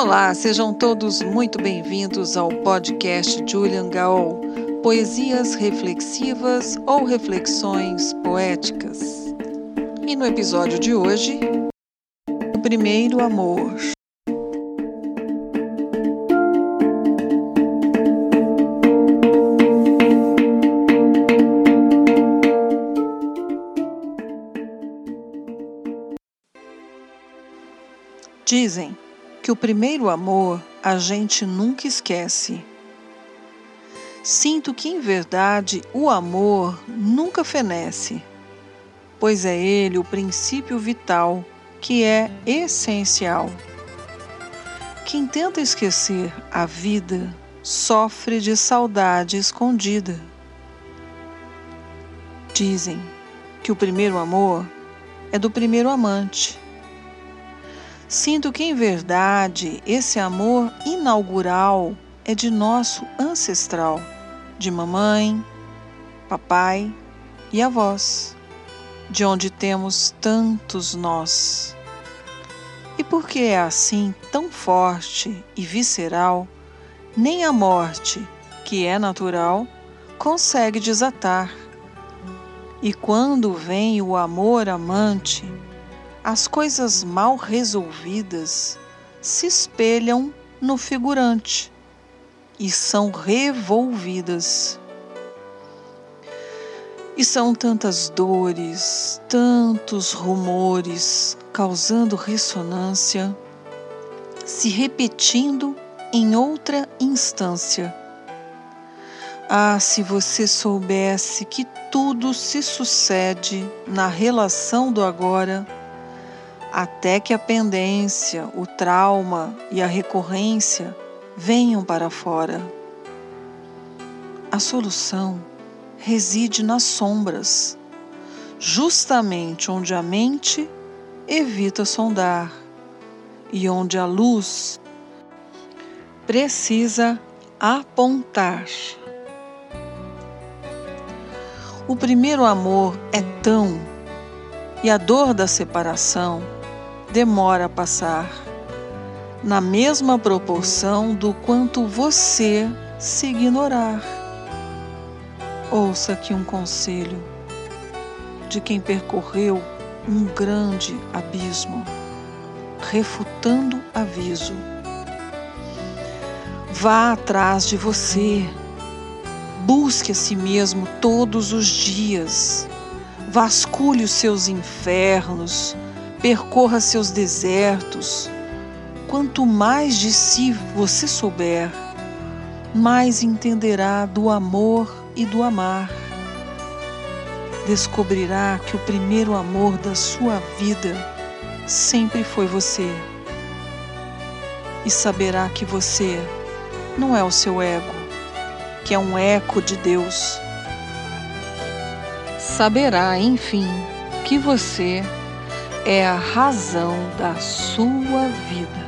Olá, sejam todos muito bem-vindos ao podcast Julian Gaol, Poesias Reflexivas ou Reflexões Poéticas. E no episódio de hoje, o primeiro amor. Dizem que o primeiro amor a gente nunca esquece. Sinto que, em verdade, o amor nunca fenece, pois é ele o princípio vital que é essencial. Quem tenta esquecer a vida sofre de saudade escondida. Dizem que o primeiro amor é do primeiro amante Sinto que, em verdade, esse amor inaugural é de nosso ancestral, de mamãe, papai e avós, de onde temos tantos nós. E porque é assim tão forte e visceral, nem a morte, que é natural, consegue desatar. E quando vem o amor amante, as coisas mal resolvidas se espelham no figurante e são revolvidas. E são tantas dores, tantos rumores causando ressonância, se repetindo em outra instância. Ah, se você soubesse que tudo se sucede na relação do agora até que a pendência, o trauma e a recorrência venham para fora. A solução reside nas sombras, justamente onde a mente evita sondar e onde a luz precisa apontar. O primeiro amor é tão e a dor da separação demora a passar, na mesma proporção do quanto você se ignorar. Ouça aqui um conselho de quem percorreu um grande abismo, refutando aviso. Vá atrás de você, busque a si mesmo todos os dias, vasculhe os seus infernos, percorra seus desertos. Quanto mais de si você souber, mais entenderá do amor e do amar. Descobrirá que o primeiro amor da sua vida sempre foi você. E saberá que você não é o seu ego, que é um eco de Deus. Saberá, enfim, que você é a razão da sua vida.